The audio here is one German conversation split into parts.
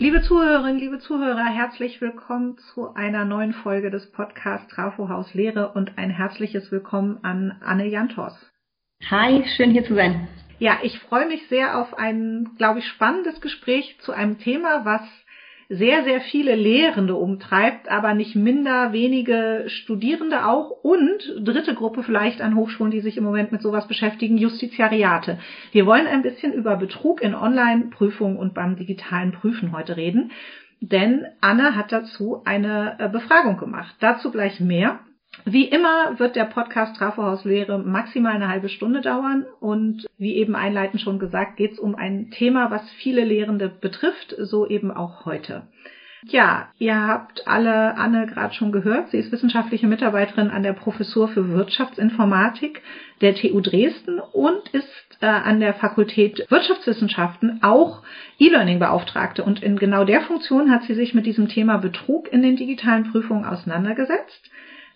Liebe Zuhörerinnen, liebe Zuhörer, herzlich willkommen zu einer neuen Folge des Podcasts Trafo Haus Lehre und ein herzliches Willkommen an Anne Jantos. Hi, schön hier zu sein. Ja, ich freue mich sehr auf ein, glaube ich, spannendes Gespräch zu einem Thema, was sehr, sehr viele Lehrende umtreibt, aber nicht minder wenige Studierende auch und dritte Gruppe vielleicht an Hochschulen, die sich im Moment mit sowas beschäftigen, Justiziariate. Wir wollen ein bisschen über Betrug in Online-Prüfungen und beim digitalen Prüfen heute reden, denn Anne hat dazu eine äh, Befragung gemacht. Dazu gleich mehr. Wie immer wird der Podcast Trafohaus Lehre maximal eine halbe Stunde dauern und wie eben einleitend schon gesagt, geht es um ein Thema, was viele Lehrende betrifft, so eben auch heute. Ja, ihr habt alle Anne gerade schon gehört. Sie ist wissenschaftliche Mitarbeiterin an der Professur für Wirtschaftsinformatik der TU Dresden und ist äh, an der Fakultät Wirtschaftswissenschaften auch E-Learning-Beauftragte. Und in genau der Funktion hat sie sich mit diesem Thema Betrug in den digitalen Prüfungen auseinandergesetzt.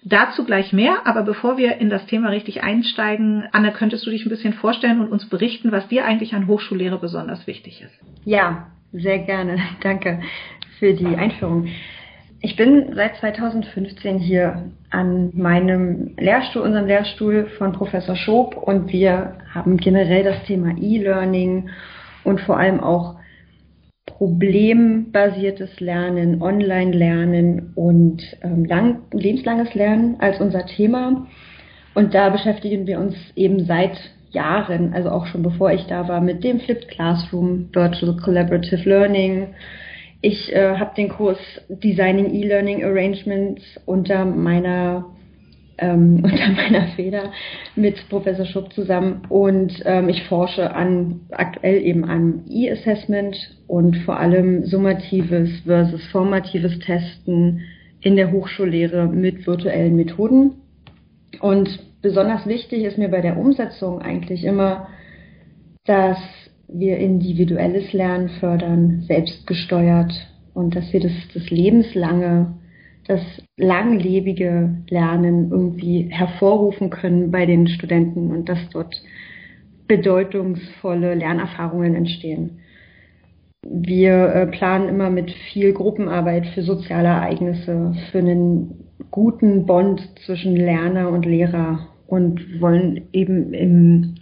Dazu gleich mehr, aber bevor wir in das Thema richtig einsteigen, Anne, könntest du dich ein bisschen vorstellen und uns berichten, was dir eigentlich an Hochschullehre besonders wichtig ist? Ja, sehr gerne. Danke für die Einführung. Ich bin seit 2015 hier an meinem Lehrstuhl, unserem Lehrstuhl von Professor Schob und wir haben generell das Thema E-Learning und vor allem auch problembasiertes Lernen, Online-Lernen und ähm, lang, lebenslanges Lernen als unser Thema. Und da beschäftigen wir uns eben seit Jahren, also auch schon bevor ich da war, mit dem Flipped Classroom, Virtual Collaborative Learning. Ich äh, habe den Kurs Designing E-Learning Arrangements unter meiner ähm, unter meiner Feder mit Professor Schupp zusammen und ähm, ich forsche an aktuell eben an E-Assessment und vor allem summatives versus formatives Testen in der Hochschullehre mit virtuellen Methoden. Und besonders wichtig ist mir bei der Umsetzung eigentlich immer, dass wir individuelles Lernen fördern, selbstgesteuert und dass wir das, das lebenslange das langlebige Lernen irgendwie hervorrufen können bei den Studenten und dass dort bedeutungsvolle Lernerfahrungen entstehen. Wir äh, planen immer mit viel Gruppenarbeit für soziale Ereignisse, für einen guten Bond zwischen Lerner und Lehrer und wollen eben im,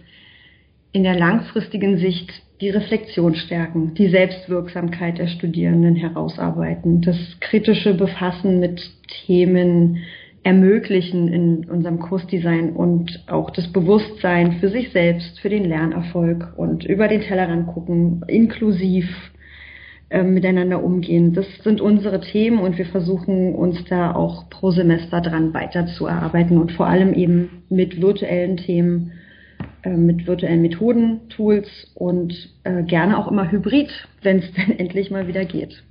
in der langfristigen Sicht die Reflexion stärken, die Selbstwirksamkeit der Studierenden herausarbeiten, das kritische Befassen mit Themen ermöglichen in unserem Kursdesign und auch das Bewusstsein für sich selbst, für den Lernerfolg und über den Tellerrand gucken, inklusiv äh, miteinander umgehen. Das sind unsere Themen und wir versuchen uns da auch pro Semester dran weiterzuarbeiten und vor allem eben mit virtuellen Themen mit virtuellen Methoden, Tools und äh, gerne auch immer hybrid, wenn es denn endlich mal wieder geht.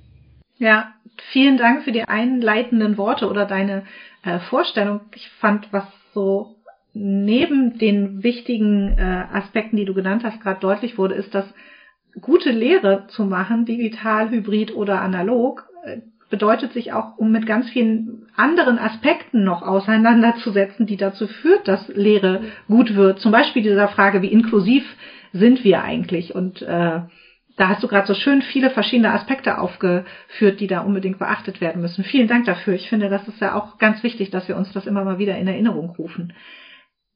Ja, vielen Dank für die einleitenden Worte oder deine äh, Vorstellung. Ich fand, was so neben den wichtigen äh, Aspekten, die du genannt hast, gerade deutlich wurde, ist, dass gute Lehre zu machen, digital, hybrid oder analog, äh, bedeutet sich auch, um mit ganz vielen anderen Aspekten noch auseinanderzusetzen, die dazu führt, dass Lehre gut wird. Zum Beispiel dieser Frage, wie inklusiv sind wir eigentlich? Und äh, da hast du gerade so schön viele verschiedene Aspekte aufgeführt, die da unbedingt beachtet werden müssen. Vielen Dank dafür. Ich finde, das ist ja auch ganz wichtig, dass wir uns das immer mal wieder in Erinnerung rufen.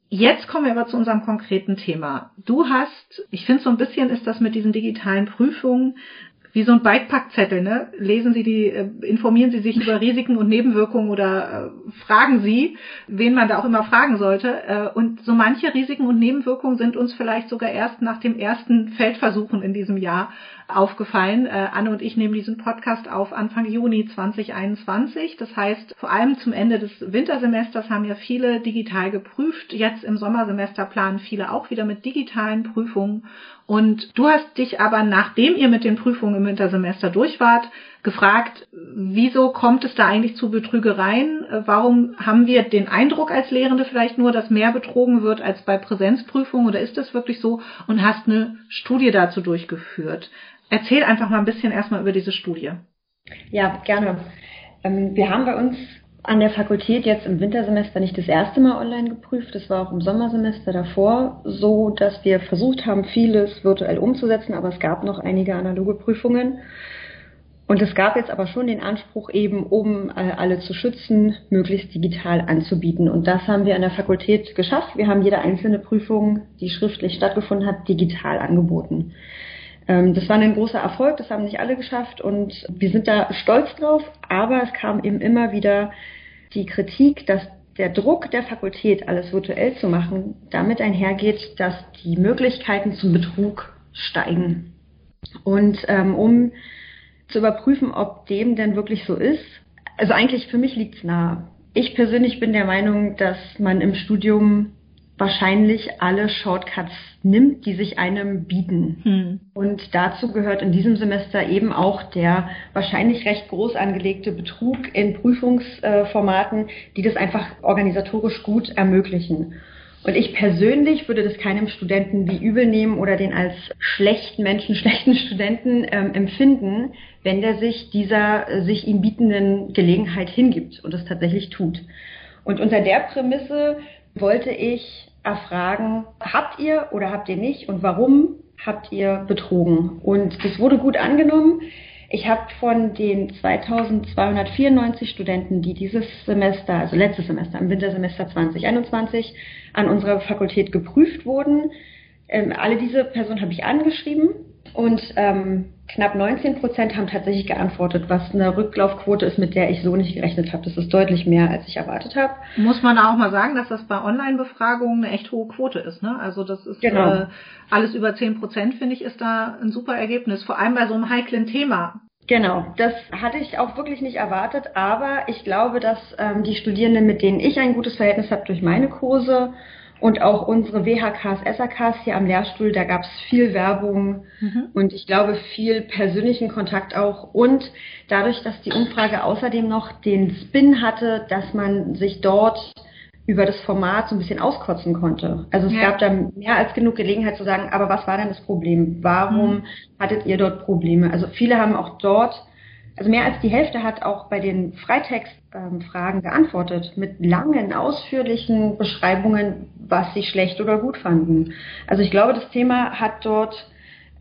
Jetzt kommen wir aber zu unserem konkreten Thema. Du hast, ich finde so ein bisschen ist das mit diesen digitalen Prüfungen wie so ein Bikepackzettel, ne? Lesen Sie die, äh, informieren Sie sich über Risiken und Nebenwirkungen oder äh, fragen Sie, wen man da auch immer fragen sollte. Äh, und so manche Risiken und Nebenwirkungen sind uns vielleicht sogar erst nach dem ersten Feldversuchen in diesem Jahr aufgefallen. Äh, Anne und ich nehmen diesen Podcast auf Anfang Juni 2021. Das heißt, vor allem zum Ende des Wintersemesters haben ja viele digital geprüft. Jetzt im Sommersemester planen viele auch wieder mit digitalen Prüfungen. Und du hast dich aber, nachdem ihr mit den Prüfungen im Wintersemester durch wart, gefragt, wieso kommt es da eigentlich zu Betrügereien? Warum haben wir den Eindruck als Lehrende vielleicht nur, dass mehr betrogen wird als bei Präsenzprüfungen oder ist das wirklich so? Und hast eine Studie dazu durchgeführt. Erzähl einfach mal ein bisschen erstmal über diese Studie. Ja, gerne. Ähm, wir haben bei uns an der Fakultät jetzt im Wintersemester nicht das erste Mal online geprüft. Das war auch im Sommersemester davor so, dass wir versucht haben, vieles virtuell umzusetzen, aber es gab noch einige analoge Prüfungen. Und es gab jetzt aber schon den Anspruch, eben um äh, alle zu schützen, möglichst digital anzubieten. Und das haben wir an der Fakultät geschafft. Wir haben jede einzelne Prüfung, die schriftlich stattgefunden hat, digital angeboten. Ähm, das war ein großer Erfolg, das haben nicht alle geschafft und wir sind da stolz drauf. Aber es kam eben immer wieder die Kritik, dass der Druck der Fakultät, alles virtuell zu machen, damit einhergeht, dass die Möglichkeiten zum Betrug steigen. Und ähm, um zu überprüfen, ob dem denn wirklich so ist. Also eigentlich für mich liegt es nahe. Ich persönlich bin der Meinung, dass man im Studium wahrscheinlich alle Shortcuts nimmt, die sich einem bieten. Hm. Und dazu gehört in diesem Semester eben auch der wahrscheinlich recht groß angelegte Betrug in Prüfungsformaten, die das einfach organisatorisch gut ermöglichen. Und ich persönlich würde das keinem Studenten wie übel nehmen oder den als schlechten Menschen, schlechten Studenten ähm, empfinden, wenn der sich dieser äh, sich ihm bietenden Gelegenheit hingibt und es tatsächlich tut. Und unter der Prämisse wollte ich erfragen, habt ihr oder habt ihr nicht und warum habt ihr betrogen? Und das wurde gut angenommen. Ich habe von den 2294 Studenten, die dieses Semester, also letztes Semester, im Wintersemester 2021 an unserer Fakultät geprüft wurden, ähm, alle diese Personen habe ich angeschrieben und ähm, knapp 19 Prozent haben tatsächlich geantwortet, was eine Rücklaufquote ist, mit der ich so nicht gerechnet habe. Das ist deutlich mehr, als ich erwartet habe. Muss man auch mal sagen, dass das bei Online-Befragungen eine echt hohe Quote ist. Ne? Also das ist genau. äh, alles über 10 Prozent, finde ich, ist da ein super Ergebnis. Vor allem bei so einem heiklen Thema. Genau, das hatte ich auch wirklich nicht erwartet, aber ich glaube, dass ähm, die Studierenden, mit denen ich ein gutes Verhältnis habe durch meine Kurse und auch unsere WHKs, SAKs hier am Lehrstuhl, da gab es viel Werbung mhm. und ich glaube viel persönlichen Kontakt auch. Und dadurch, dass die Umfrage außerdem noch den Spin hatte, dass man sich dort über das Format so ein bisschen auskotzen konnte. Also es ja. gab da mehr als genug Gelegenheit zu sagen, aber was war denn das Problem? Warum mhm. hattet ihr dort Probleme? Also viele haben auch dort also mehr als die Hälfte hat auch bei den Freitextfragen geantwortet mit langen, ausführlichen Beschreibungen, was sie schlecht oder gut fanden. Also ich glaube, das Thema hat dort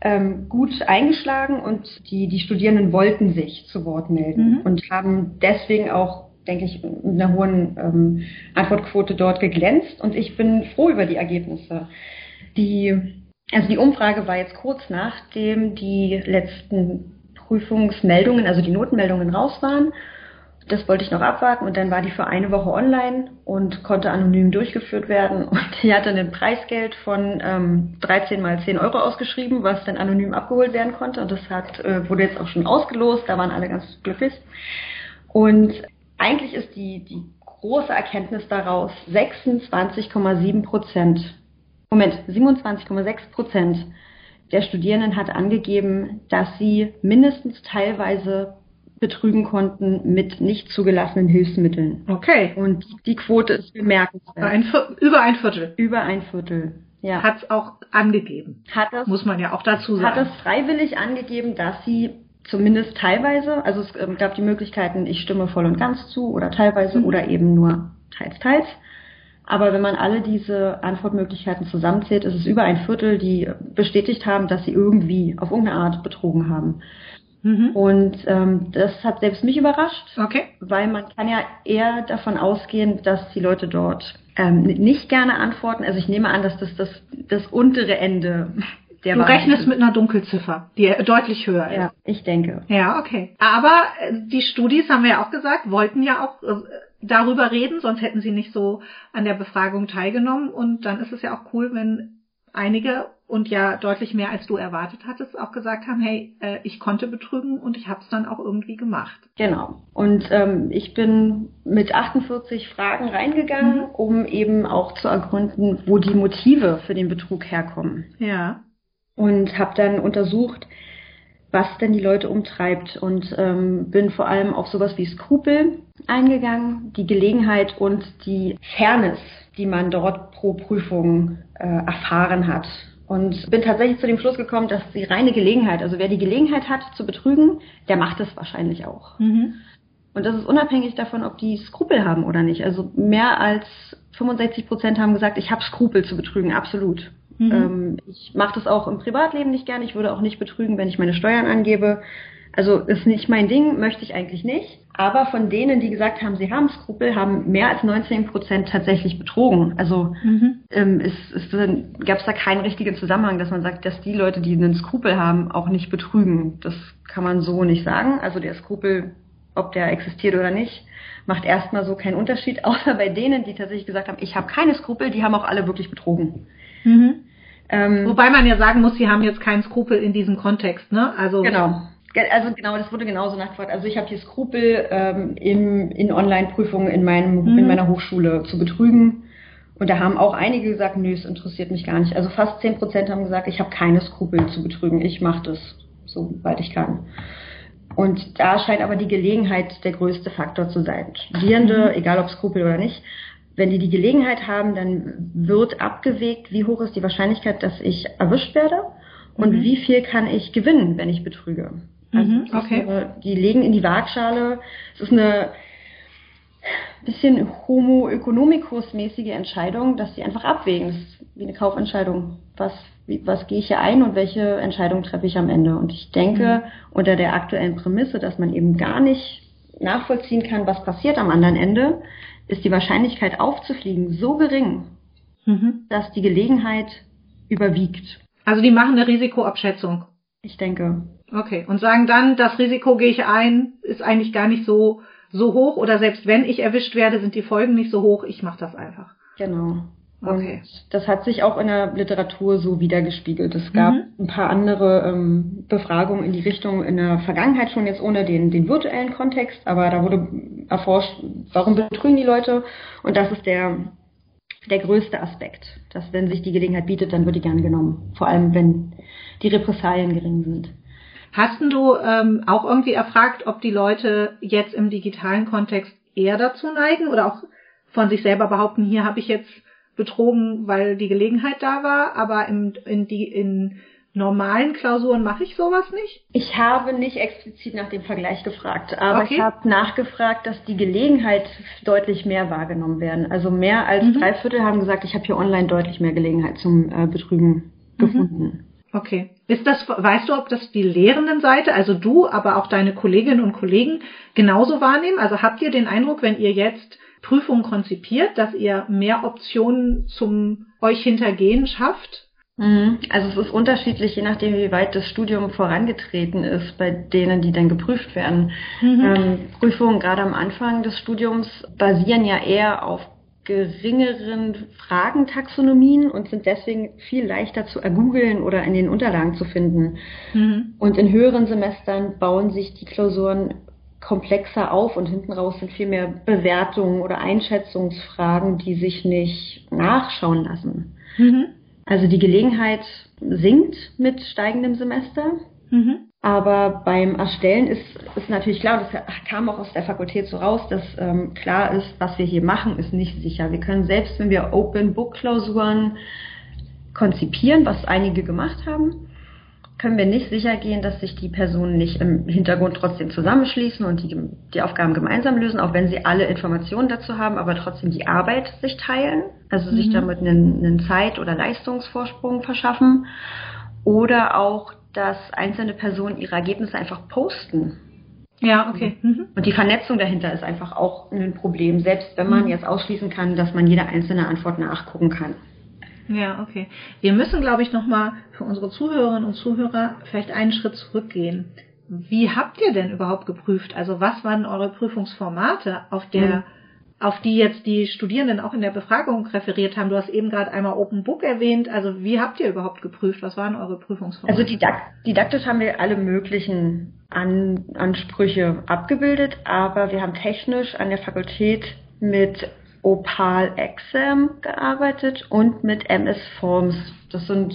ähm, gut eingeschlagen und die, die Studierenden wollten sich zu Wort melden mhm. und haben deswegen auch, denke ich, mit einer hohen ähm, Antwortquote dort geglänzt. Und ich bin froh über die Ergebnisse. Die, also die Umfrage war jetzt kurz nachdem die letzten Prüfungsmeldungen, also die Notenmeldungen raus waren. Das wollte ich noch abwarten und dann war die für eine Woche online und konnte anonym durchgeführt werden. Und die hatte ein Preisgeld von ähm, 13 mal 10 Euro ausgeschrieben, was dann anonym abgeholt werden konnte. Und das hat, äh, wurde jetzt auch schon ausgelost, da waren alle ganz glücklich. Und eigentlich ist die, die große Erkenntnis daraus 26,7 Prozent, Moment, 27,6 Prozent der Studierenden hat angegeben, dass sie mindestens teilweise betrügen konnten mit nicht zugelassenen Hilfsmitteln. Okay. Und die Quote ist bemerkenswert. Ein über ein Viertel. Über ein Viertel. Ja. Hat es auch angegeben. Hat es. Muss man ja auch dazu sagen. Hat es freiwillig angegeben, dass sie zumindest teilweise, also es ähm, gab die Möglichkeiten, ich stimme voll und ganz zu oder teilweise mhm. oder eben nur teils, teils. Aber wenn man alle diese Antwortmöglichkeiten zusammenzählt, ist es über ein Viertel, die bestätigt haben, dass sie irgendwie auf irgendeine Art betrogen haben. Mhm. Und ähm, das hat selbst mich überrascht, okay. weil man kann ja eher davon ausgehen, dass die Leute dort ähm, nicht gerne antworten. Also ich nehme an, dass das das, das untere Ende der Du rechnest mit einer Dunkelziffer, die deutlich höher ist. Ja, ich denke. Ja, okay. Aber äh, die Studis, haben wir ja auch gesagt, wollten ja auch äh, darüber reden, sonst hätten sie nicht so an der Befragung teilgenommen. Und dann ist es ja auch cool, wenn einige und ja deutlich mehr als du erwartet hattest, auch gesagt haben, hey, äh, ich konnte betrügen und ich habe es dann auch irgendwie gemacht. Genau. Und ähm, ich bin mit 48 Fragen reingegangen, mhm. um eben auch zu ergründen, wo die Motive für den Betrug herkommen. Ja. Und habe dann untersucht, was denn die Leute umtreibt und ähm, bin vor allem auf sowas wie Skrupel eingegangen, die Gelegenheit und die Fairness, die man dort pro Prüfung äh, erfahren hat. Und bin tatsächlich zu dem Schluss gekommen, dass die reine Gelegenheit, also wer die Gelegenheit hat zu betrügen, der macht es wahrscheinlich auch. Mhm. Und das ist unabhängig davon, ob die Skrupel haben oder nicht. Also mehr als 65 Prozent haben gesagt, ich habe Skrupel zu betrügen, absolut. Mhm. Ähm, ich mache das auch im Privatleben nicht gern. Ich würde auch nicht betrügen, wenn ich meine Steuern angebe. Also ist nicht mein Ding, möchte ich eigentlich nicht. Aber von denen, die gesagt haben, sie haben Skrupel, haben mehr als 19 Prozent tatsächlich betrogen. Also mhm. ähm, gab es da keinen richtigen Zusammenhang, dass man sagt, dass die Leute, die einen Skrupel haben, auch nicht betrügen. Das kann man so nicht sagen. Also der Skrupel, ob der existiert oder nicht, macht erstmal so keinen Unterschied, außer bei denen, die tatsächlich gesagt haben, ich habe keine Skrupel, die haben auch alle wirklich betrogen. Mhm. Ähm, Wobei man ja sagen muss, sie haben jetzt keinen Skrupel in diesem Kontext, ne? Also genau. Also genau, das wurde genauso nachgefragt. Also ich habe hier Skrupel ähm, im, in Online-Prüfungen in, meinem, mhm. in meiner Hochschule zu betrügen. Und da haben auch einige gesagt, nö, es interessiert mich gar nicht. Also fast 10 Prozent haben gesagt, ich habe keine Skrupel zu betrügen. Ich mache das, soweit ich kann. Und da scheint aber die Gelegenheit der größte Faktor zu sein. Studierende, mhm. egal ob Skrupel oder nicht, wenn die die Gelegenheit haben, dann wird abgewegt, wie hoch ist die Wahrscheinlichkeit, dass ich erwischt werde und mhm. wie viel kann ich gewinnen, wenn ich betrüge. Also mhm, okay. Eine, die legen in die Waagschale. Es ist eine bisschen Homo economicus mäßige Entscheidung, dass sie einfach abwägen. Das ist wie eine Kaufentscheidung. Was, was gehe ich hier ein und welche Entscheidung treffe ich am Ende? Und ich denke, mhm. unter der aktuellen Prämisse, dass man eben gar nicht nachvollziehen kann, was passiert am anderen Ende, ist die Wahrscheinlichkeit aufzufliegen so gering, mhm. dass die Gelegenheit überwiegt. Also die machen eine Risikoabschätzung. Ich denke. Okay. Und sagen dann, das Risiko gehe ich ein, ist eigentlich gar nicht so, so hoch oder selbst wenn ich erwischt werde, sind die Folgen nicht so hoch, ich mache das einfach. Genau. Okay. Das hat sich auch in der Literatur so wiedergespiegelt. Es gab mhm. ein paar andere ähm, Befragungen in die Richtung in der Vergangenheit schon jetzt ohne den, den virtuellen Kontext, aber da wurde erforscht, warum betrügen die Leute und das ist der der größte Aspekt, dass wenn sich die Gelegenheit bietet, dann wird die gern genommen. Vor allem, wenn die Repressalien gering sind. Hast du ähm, auch irgendwie erfragt, ob die Leute jetzt im digitalen Kontext eher dazu neigen oder auch von sich selber behaupten, hier habe ich jetzt betrogen, weil die Gelegenheit da war, aber in, in, die, in normalen Klausuren mache ich sowas nicht? Ich habe nicht explizit nach dem Vergleich gefragt, aber okay. ich habe nachgefragt, dass die Gelegenheit deutlich mehr wahrgenommen werden. Also mehr als mhm. drei Viertel haben gesagt, ich habe hier online deutlich mehr Gelegenheit zum äh, Betrügen mhm. gefunden. Okay. Ist das, weißt du, ob das die Lehrendenseite, also du, aber auch deine Kolleginnen und Kollegen genauso wahrnehmen? Also habt ihr den Eindruck, wenn ihr jetzt Prüfungen konzipiert, dass ihr mehr Optionen zum euch hintergehen schafft? Mhm. Also es ist unterschiedlich, je nachdem, wie weit das Studium vorangetreten ist, bei denen, die dann geprüft werden. Mhm. Ähm, Prüfungen gerade am Anfang des Studiums basieren ja eher auf geringeren Fragentaxonomien und sind deswegen viel leichter zu ergoogeln oder in den Unterlagen zu finden. Mhm. Und in höheren Semestern bauen sich die Klausuren komplexer auf und hinten raus sind viel mehr Bewertungen oder Einschätzungsfragen, die sich nicht nachschauen lassen. Mhm. Also die Gelegenheit sinkt mit steigendem Semester. Mhm. Aber beim Erstellen ist, ist natürlich klar, das kam auch aus der Fakultät so raus, dass ähm, klar ist, was wir hier machen, ist nicht sicher. Wir können selbst, wenn wir Open Book Klausuren konzipieren, was einige gemacht haben, können wir nicht sicher gehen, dass sich die Personen nicht im Hintergrund trotzdem zusammenschließen und die, die Aufgaben gemeinsam lösen, auch wenn sie alle Informationen dazu haben, aber trotzdem die Arbeit sich teilen, also mhm. sich damit einen, einen Zeit- oder Leistungsvorsprung verschaffen. Oder auch, dass einzelne Personen ihre Ergebnisse einfach posten. Ja, okay. Mhm. Und die Vernetzung dahinter ist einfach auch ein Problem, selbst wenn man mhm. jetzt ausschließen kann, dass man jede einzelne Antwort nachgucken kann. Ja, okay. Wir müssen, glaube ich, nochmal für unsere Zuhörerinnen und Zuhörer vielleicht einen Schritt zurückgehen. Wie habt ihr denn überhaupt geprüft? Also was waren eure Prüfungsformate, auf der, mhm. auf die jetzt die Studierenden auch in der Befragung referiert haben? Du hast eben gerade einmal Open Book erwähnt. Also wie habt ihr überhaupt geprüft? Was waren eure Prüfungsformate? Also didaktisch haben wir alle möglichen An Ansprüche abgebildet, aber wir haben technisch an der Fakultät mit Opal Exam gearbeitet und mit MS Forms. Das sind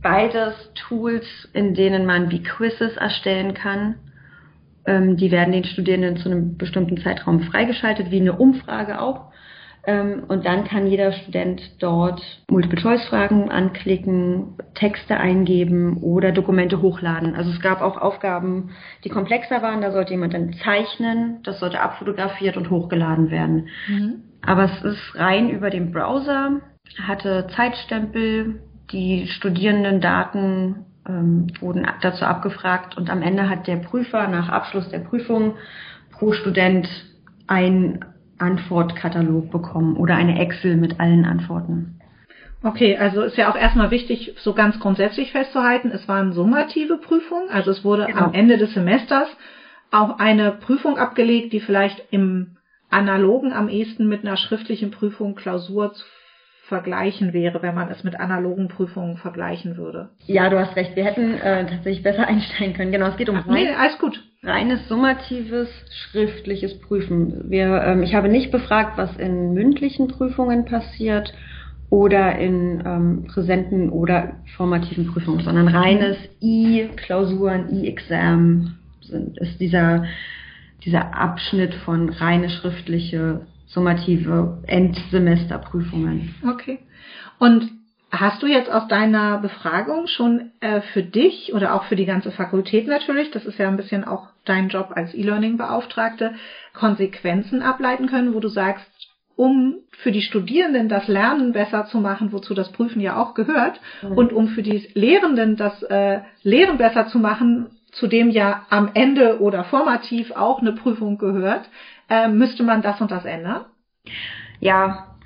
beides Tools, in denen man wie Quizzes erstellen kann. Ähm, die werden den Studierenden zu einem bestimmten Zeitraum freigeschaltet, wie eine Umfrage auch. Ähm, und dann kann jeder Student dort Multiple-Choice-Fragen anklicken, Texte eingeben oder Dokumente hochladen. Also es gab auch Aufgaben, die komplexer waren. Da sollte jemand dann zeichnen, das sollte abfotografiert und hochgeladen werden. Mhm. Aber es ist rein über den Browser, hatte Zeitstempel, die Studierendendaten ähm, wurden dazu abgefragt und am Ende hat der Prüfer nach Abschluss der Prüfung pro Student ein Antwortkatalog bekommen oder eine Excel mit allen Antworten. Okay, also ist ja auch erstmal wichtig, so ganz grundsätzlich festzuhalten, es waren summative Prüfungen, also es wurde genau. am Ende des Semesters auch eine Prüfung abgelegt, die vielleicht im analogen am ehesten mit einer schriftlichen Prüfung Klausur zu vergleichen wäre, wenn man es mit analogen Prüfungen vergleichen würde. Ja, du hast recht. Wir hätten äh, tatsächlich besser einsteigen können. Genau, es geht um Ach, rein, nee, alles gut. reines summatives schriftliches Prüfen. Wir, ähm, ich habe nicht befragt, was in mündlichen Prüfungen passiert oder in ähm, präsenten oder formativen Prüfungen, sondern reines I-Klausuren, I-Exam ist dieser, dieser Abschnitt von reine schriftliche, summative Endsemesterprüfungen. Okay. Und hast du jetzt aus deiner Befragung schon äh, für dich oder auch für die ganze Fakultät natürlich, das ist ja ein bisschen auch dein Job als E-Learning-Beauftragte, Konsequenzen ableiten können, wo du sagst, um für die Studierenden das Lernen besser zu machen, wozu das Prüfen ja auch gehört, mhm. und um für die Lehrenden das äh, Lehren besser zu machen, zu dem ja am Ende oder formativ auch eine Prüfung gehört, äh, müsste man das und das ändern? Ja,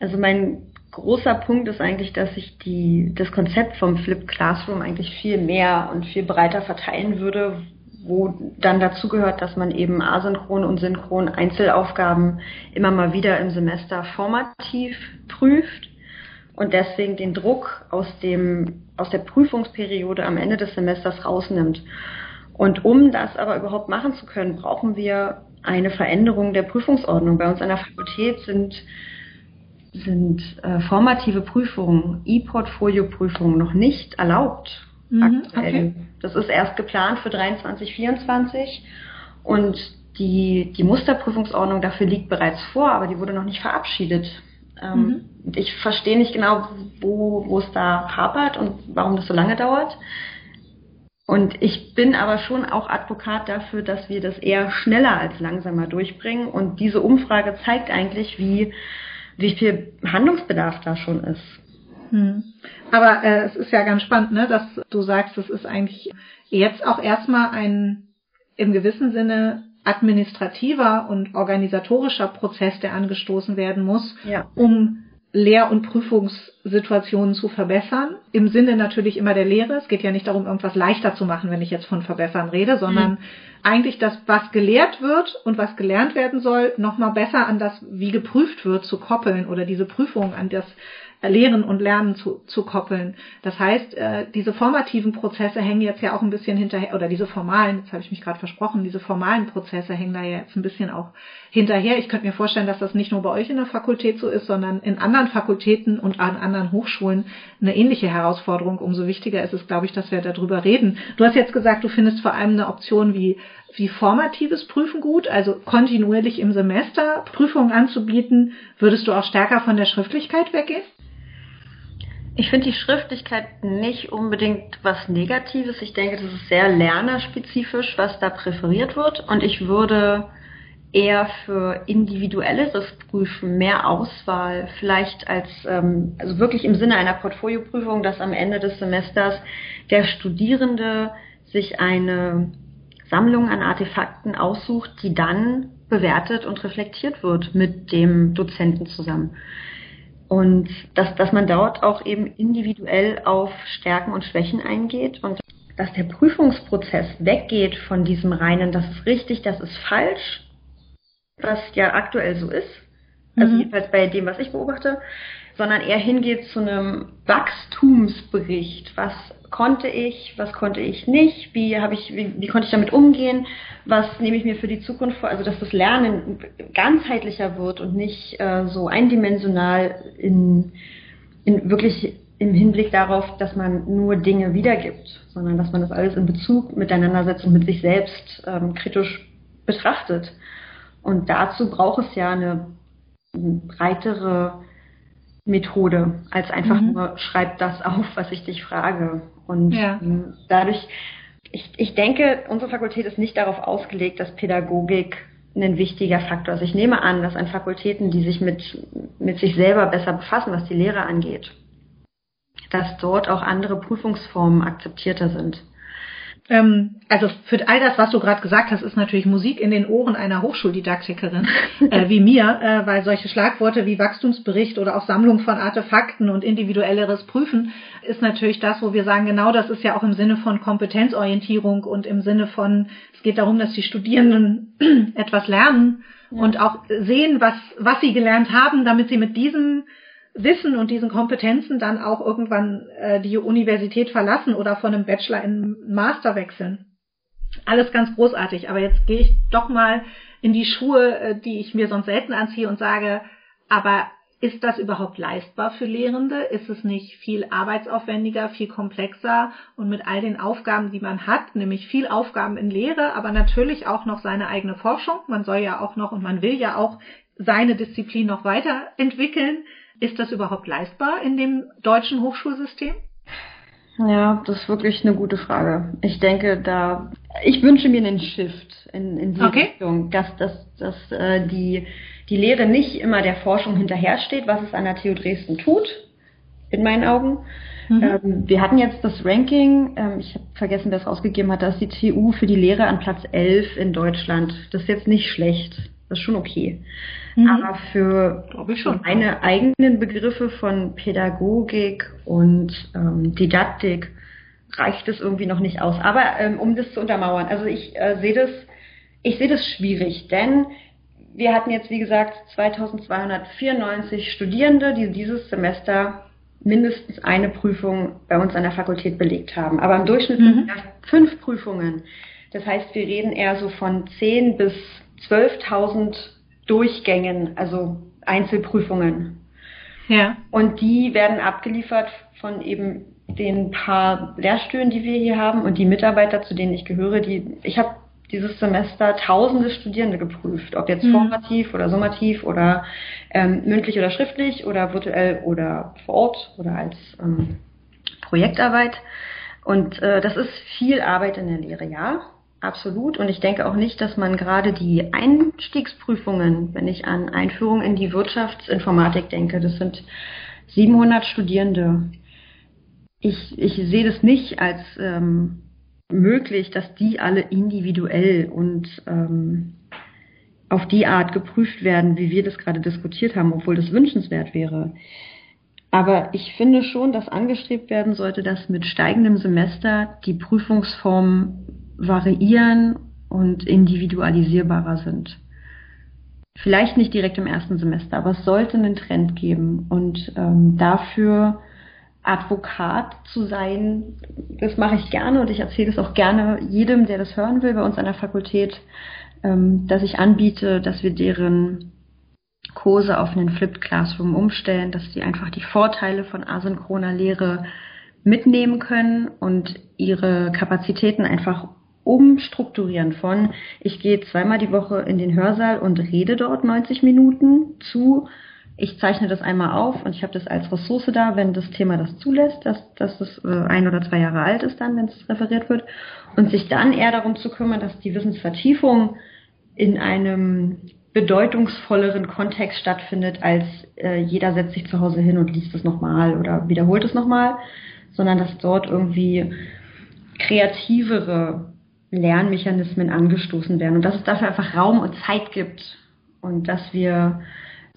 also mein großer Punkt ist eigentlich, dass ich die, das Konzept vom Flip Classroom eigentlich viel mehr und viel breiter verteilen würde, wo dann dazu gehört, dass man eben asynchron und synchron Einzelaufgaben immer mal wieder im Semester formativ prüft und deswegen den Druck aus dem, aus der Prüfungsperiode am Ende des Semesters rausnimmt. Und um das aber überhaupt machen zu können, brauchen wir eine Veränderung der Prüfungsordnung. Bei uns an der Fakultät sind, sind äh, formative Prüfungen, E-Portfolio-Prüfungen noch nicht erlaubt mhm, aktuell. Okay. Das ist erst geplant für 23, 24 und die, die Musterprüfungsordnung dafür liegt bereits vor, aber die wurde noch nicht verabschiedet. Ähm, mhm. Ich verstehe nicht genau, wo, wo es da hapert und warum das so lange dauert. Und ich bin aber schon auch Advokat dafür, dass wir das eher schneller als langsamer durchbringen. Und diese Umfrage zeigt eigentlich, wie, wie viel Handlungsbedarf da schon ist. Hm. Aber äh, es ist ja ganz spannend, ne, dass du sagst, es ist eigentlich jetzt auch erstmal ein im gewissen Sinne administrativer und organisatorischer Prozess, der angestoßen werden muss, ja. um Lehr- und Prüfungssituationen zu verbessern. Im Sinne natürlich immer der Lehre. Es geht ja nicht darum, irgendwas leichter zu machen, wenn ich jetzt von verbessern rede, sondern mhm. eigentlich das, was gelehrt wird und was gelernt werden soll, nochmal besser an das, wie geprüft wird, zu koppeln oder diese Prüfung an das, Lehren und Lernen zu, zu koppeln. Das heißt, äh, diese formativen Prozesse hängen jetzt ja auch ein bisschen hinterher, oder diese formalen, jetzt habe ich mich gerade versprochen, diese formalen Prozesse hängen da jetzt ein bisschen auch hinterher. Ich könnte mir vorstellen, dass das nicht nur bei euch in der Fakultät so ist, sondern in anderen Fakultäten und an anderen Hochschulen eine ähnliche Herausforderung. Umso wichtiger ist es, glaube ich, dass wir darüber reden. Du hast jetzt gesagt, du findest vor allem eine Option wie wie formatives Prüfen gut, also kontinuierlich im Semester Prüfungen anzubieten, würdest du auch stärker von der Schriftlichkeit weggehen? Ich finde die Schriftlichkeit nicht unbedingt was Negatives. Ich denke, das ist sehr lernerspezifisch, was da präferiert wird. Und ich würde eher für individuelleres Prüfen mehr Auswahl, vielleicht als, ähm, also wirklich im Sinne einer Portfolioprüfung, dass am Ende des Semesters der Studierende sich eine Sammlung an Artefakten aussucht, die dann bewertet und reflektiert wird mit dem Dozenten zusammen. Und dass, dass man dort auch eben individuell auf Stärken und Schwächen eingeht und dass der Prüfungsprozess weggeht von diesem reinen, das ist richtig, das ist falsch, was ja aktuell so ist, also mhm. jedenfalls bei dem, was ich beobachte, sondern eher hingeht zu einem Wachstumsbericht. Was konnte ich, was konnte ich nicht, wie habe ich, wie, wie konnte ich damit umgehen, was nehme ich mir für die Zukunft vor, also dass das Lernen ganzheitlicher wird und nicht äh, so eindimensional in, in wirklich im Hinblick darauf, dass man nur Dinge wiedergibt, sondern dass man das alles in Bezug miteinander setzt und mit sich selbst ähm, kritisch betrachtet. Und dazu braucht es ja eine breitere Methode, als einfach mhm. nur schreib das auf, was ich dich frage. Und ja. Ähm, dadurch, ich, ich denke, unsere Fakultät ist nicht darauf ausgelegt, dass Pädagogik ein wichtiger Faktor ist. Ich nehme an, dass an Fakultäten, die sich mit, mit sich selber besser befassen, was die Lehre angeht, dass dort auch andere Prüfungsformen akzeptierter sind. Ähm, also für all das, was du gerade gesagt hast, ist natürlich Musik in den Ohren einer Hochschuldidaktikerin äh, wie mir, äh, weil solche Schlagworte wie Wachstumsbericht oder auch Sammlung von Artefakten und individuelleres Prüfen ist natürlich das, wo wir sagen, genau das ist ja auch im Sinne von Kompetenzorientierung und im Sinne von, es geht darum, dass die Studierenden etwas lernen ja. und auch sehen, was, was sie gelernt haben, damit sie mit diesem Wissen und diesen Kompetenzen dann auch irgendwann äh, die Universität verlassen oder von einem Bachelor in Master wechseln. Alles ganz großartig. Aber jetzt gehe ich doch mal in die Schuhe, äh, die ich mir sonst selten anziehe und sage, aber ist das überhaupt leistbar für Lehrende? Ist es nicht viel arbeitsaufwendiger, viel komplexer und mit all den Aufgaben, die man hat, nämlich viel Aufgaben in Lehre, aber natürlich auch noch seine eigene Forschung. Man soll ja auch noch und man will ja auch seine Disziplin noch weiterentwickeln. Ist das überhaupt leistbar in dem deutschen Hochschulsystem? Ja, das ist wirklich eine gute Frage. Ich denke, da ich wünsche mir einen Shift in, in die okay. Richtung, dass, dass, dass äh, die, die Lehre nicht immer der Forschung hinterhersteht, was es an der TU Dresden tut, in meinen Augen. Mhm. Ähm, wir hatten jetzt das Ranking, ähm, ich habe vergessen, wer es rausgegeben hat, da ist die TU für die Lehre an Platz 11 in Deutschland. Das ist jetzt nicht schlecht, das ist schon okay. Mhm. Aber für meine eigenen Begriffe von Pädagogik und ähm, Didaktik reicht es irgendwie noch nicht aus. Aber ähm, um das zu untermauern, also ich äh, sehe das, ich sehe das schwierig, denn wir hatten jetzt wie gesagt 2294 Studierende, die dieses Semester mindestens eine Prüfung bei uns an der Fakultät belegt haben. Aber im Durchschnitt mhm. sind fünf Prüfungen. Das heißt, wir reden eher so von 10 bis 12.000 Durchgängen, also Einzelprüfungen. Ja. Und die werden abgeliefert von eben den paar Lehrstühlen, die wir hier haben und die Mitarbeiter, zu denen ich gehöre, die ich habe dieses Semester tausende Studierende geprüft, ob jetzt mhm. formativ oder summativ oder ähm, mündlich oder schriftlich oder virtuell oder vor Ort oder als ähm, Projektarbeit. Und äh, das ist viel Arbeit in der Lehre, ja. Absolut. Und ich denke auch nicht, dass man gerade die Einstiegsprüfungen, wenn ich an Einführung in die Wirtschaftsinformatik denke, das sind 700 Studierende. Ich, ich sehe das nicht als ähm, möglich, dass die alle individuell und ähm, auf die Art geprüft werden, wie wir das gerade diskutiert haben, obwohl das wünschenswert wäre. Aber ich finde schon, dass angestrebt werden sollte, dass mit steigendem Semester die Prüfungsformen variieren und individualisierbarer sind. Vielleicht nicht direkt im ersten Semester, aber es sollte einen Trend geben. Und ähm, dafür Advokat zu sein, das mache ich gerne und ich erzähle es auch gerne jedem, der das hören will bei uns an der Fakultät, ähm, dass ich anbiete, dass wir deren Kurse auf einen Flipped Classroom umstellen, dass sie einfach die Vorteile von asynchroner Lehre mitnehmen können und ihre Kapazitäten einfach umstrukturieren von, ich gehe zweimal die Woche in den Hörsaal und rede dort 90 Minuten zu, ich zeichne das einmal auf und ich habe das als Ressource da, wenn das Thema das zulässt, dass, dass das äh, ein oder zwei Jahre alt ist dann, wenn es referiert wird, und sich dann eher darum zu kümmern, dass die Wissensvertiefung in einem bedeutungsvolleren Kontext stattfindet, als äh, jeder setzt sich zu Hause hin und liest es nochmal oder wiederholt es nochmal, sondern dass dort irgendwie kreativere Lernmechanismen angestoßen werden und dass es dafür einfach Raum und Zeit gibt und dass wir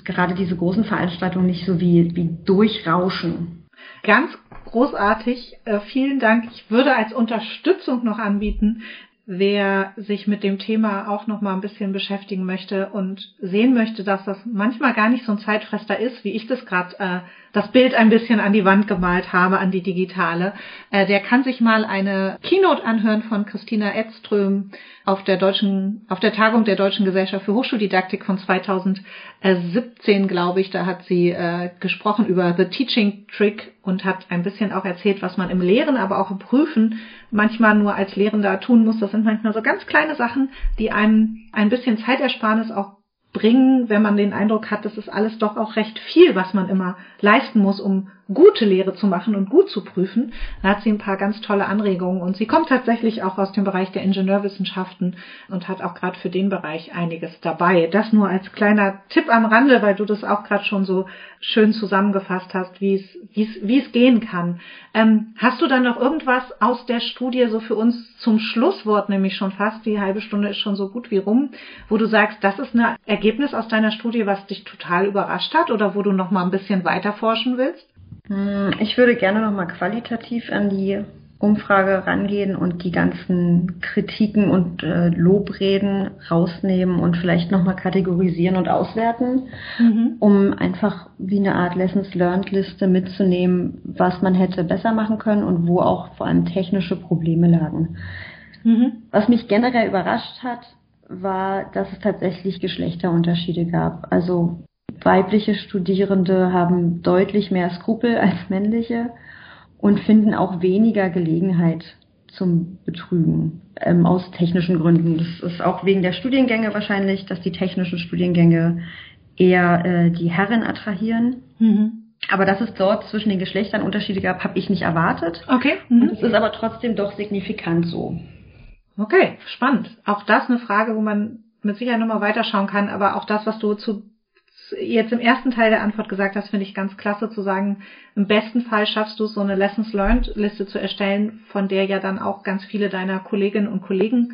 gerade diese großen Veranstaltungen nicht so wie, wie durchrauschen. Ganz großartig. Äh, vielen Dank. Ich würde als Unterstützung noch anbieten, wer sich mit dem Thema auch noch mal ein bisschen beschäftigen möchte und sehen möchte, dass das manchmal gar nicht so ein Zeitfresser ist, wie ich das gerade äh, das Bild ein bisschen an die Wand gemalt habe, an die digitale, äh, der kann sich mal eine Keynote anhören von Christina Edström auf der deutschen, auf der Tagung der Deutschen Gesellschaft für Hochschuldidaktik von 2017, glaube ich. Da hat sie äh, gesprochen über The Teaching Trick und hat ein bisschen auch erzählt, was man im Lehren, aber auch im Prüfen manchmal nur als Lehrender tun muss. Das sind manchmal so ganz kleine Sachen, die einem ein bisschen Zeitersparnis auch bringen, wenn man den Eindruck hat, das ist alles doch auch recht viel, was man immer leisten muss, um gute Lehre zu machen und gut zu prüfen. Da hat sie ein paar ganz tolle Anregungen und sie kommt tatsächlich auch aus dem Bereich der Ingenieurwissenschaften und hat auch gerade für den Bereich einiges dabei. Das nur als kleiner Tipp am Rande, weil du das auch gerade schon so schön zusammengefasst hast, wie es, wie es, wie es gehen kann. Ähm, hast du dann noch irgendwas aus der Studie so für uns zum Schlusswort, nämlich schon fast, die halbe Stunde ist schon so gut wie rum, wo du sagst, das ist ein Ergebnis aus deiner Studie, was dich total überrascht hat oder wo du noch mal ein bisschen weiter forschen willst? Hm, ich würde gerne noch mal qualitativ an die Umfrage rangehen und die ganzen Kritiken und äh, Lobreden rausnehmen und vielleicht nochmal kategorisieren und auswerten, mhm. um einfach wie eine Art Lessons Learned Liste mitzunehmen, was man hätte besser machen können und wo auch vor allem technische Probleme lagen. Mhm. Was mich generell überrascht hat, war, dass es tatsächlich Geschlechterunterschiede gab. Also weibliche Studierende haben deutlich mehr Skrupel als männliche und finden auch weniger Gelegenheit zum Betrügen ähm, aus technischen Gründen. Das ist auch wegen der Studiengänge wahrscheinlich, dass die technischen Studiengänge eher äh, die Herren attrahieren. Mhm. Aber dass es dort zwischen den Geschlechtern Unterschiede gab, habe ich nicht erwartet. Okay. Mhm. Es ist aber trotzdem doch signifikant so. Okay, spannend. Auch das eine Frage, wo man mit Sicherheit nochmal weiterschauen kann, aber auch das, was du zu jetzt im ersten Teil der Antwort gesagt hast, finde ich ganz klasse zu sagen, im besten Fall schaffst du es, so eine Lessons Learned Liste zu erstellen, von der ja dann auch ganz viele deiner Kolleginnen und Kollegen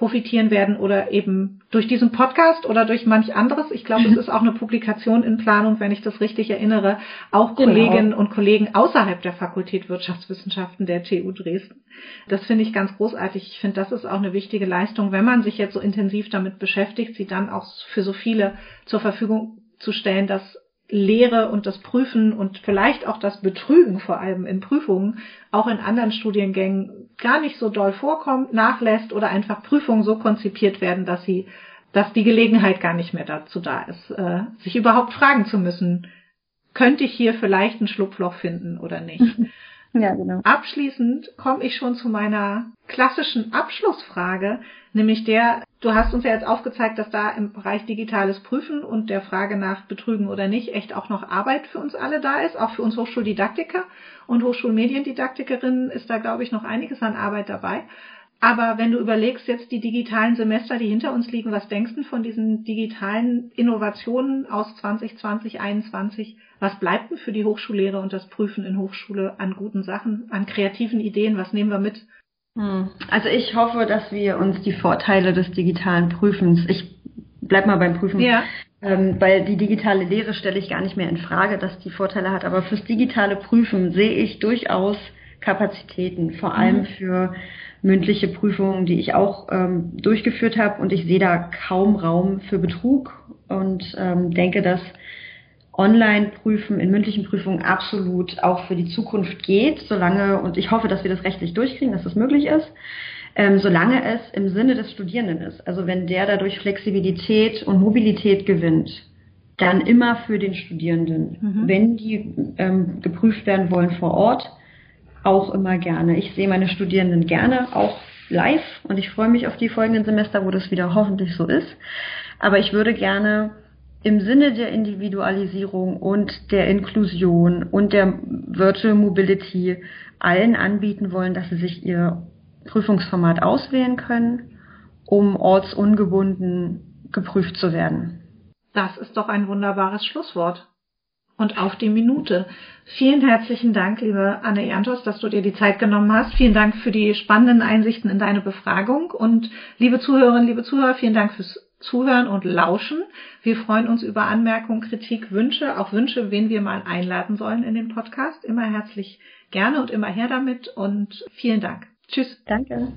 profitieren werden oder eben durch diesen Podcast oder durch manch anderes. Ich glaube, es ist auch eine Publikation in Planung, wenn ich das richtig erinnere, auch genau. Kolleginnen und Kollegen außerhalb der Fakultät Wirtschaftswissenschaften der TU Dresden. Das finde ich ganz großartig. Ich finde, das ist auch eine wichtige Leistung, wenn man sich jetzt so intensiv damit beschäftigt, sie dann auch für so viele zur Verfügung zu stellen, dass Lehre und das Prüfen und vielleicht auch das Betrügen vor allem in Prüfungen auch in anderen Studiengängen gar nicht so doll vorkommt, nachlässt oder einfach Prüfungen so konzipiert werden, dass sie, dass die Gelegenheit gar nicht mehr dazu da ist, äh, sich überhaupt fragen zu müssen, könnte ich hier vielleicht ein Schlupfloch finden oder nicht. Ja, genau. Abschließend komme ich schon zu meiner klassischen Abschlussfrage, nämlich der, du hast uns ja jetzt aufgezeigt, dass da im Bereich digitales Prüfen und der Frage nach Betrügen oder nicht echt auch noch Arbeit für uns alle da ist, auch für uns Hochschuldidaktiker und Hochschulmediendidaktikerinnen ist da, glaube ich, noch einiges an Arbeit dabei. Aber wenn du überlegst jetzt die digitalen Semester, die hinter uns liegen, was denkst du von diesen digitalen Innovationen aus 2020, 2021? Was bleibt denn für die Hochschullehre und das Prüfen in Hochschule an guten Sachen, an kreativen Ideen? Was nehmen wir mit? Hm. Also ich hoffe, dass wir uns die Vorteile des digitalen Prüfens, ich bleib mal beim Prüfen, ja. ähm, weil die digitale Lehre stelle ich gar nicht mehr in Frage, dass die Vorteile hat, aber fürs digitale Prüfen sehe ich durchaus Kapazitäten, vor allem mhm. für mündliche Prüfungen, die ich auch ähm, durchgeführt habe und ich sehe da kaum Raum für Betrug und ähm, denke, dass Online-Prüfen in mündlichen Prüfungen absolut auch für die Zukunft geht, solange, und ich hoffe, dass wir das rechtlich durchkriegen, dass das möglich ist, ähm, solange es im Sinne des Studierenden ist. Also wenn der dadurch Flexibilität und Mobilität gewinnt, dann immer für den Studierenden. Mhm. Wenn die ähm, geprüft werden wollen vor Ort, auch immer gerne. Ich sehe meine Studierenden gerne, auch live und ich freue mich auf die folgenden Semester, wo das wieder hoffentlich so ist. Aber ich würde gerne im Sinne der Individualisierung und der Inklusion und der Virtual Mobility allen anbieten wollen, dass sie sich ihr Prüfungsformat auswählen können, um ortsungebunden geprüft zu werden. Das ist doch ein wunderbares Schlusswort und auf die Minute. Vielen herzlichen Dank, liebe Anne Erntos, dass du dir die Zeit genommen hast. Vielen Dank für die spannenden Einsichten in deine Befragung und liebe Zuhörerinnen, liebe Zuhörer, vielen Dank fürs Zuhören und Lauschen. Wir freuen uns über Anmerkungen, Kritik, Wünsche, auch Wünsche, wen wir mal einladen sollen in den Podcast. Immer herzlich gerne und immer her damit und vielen Dank. Tschüss. Danke.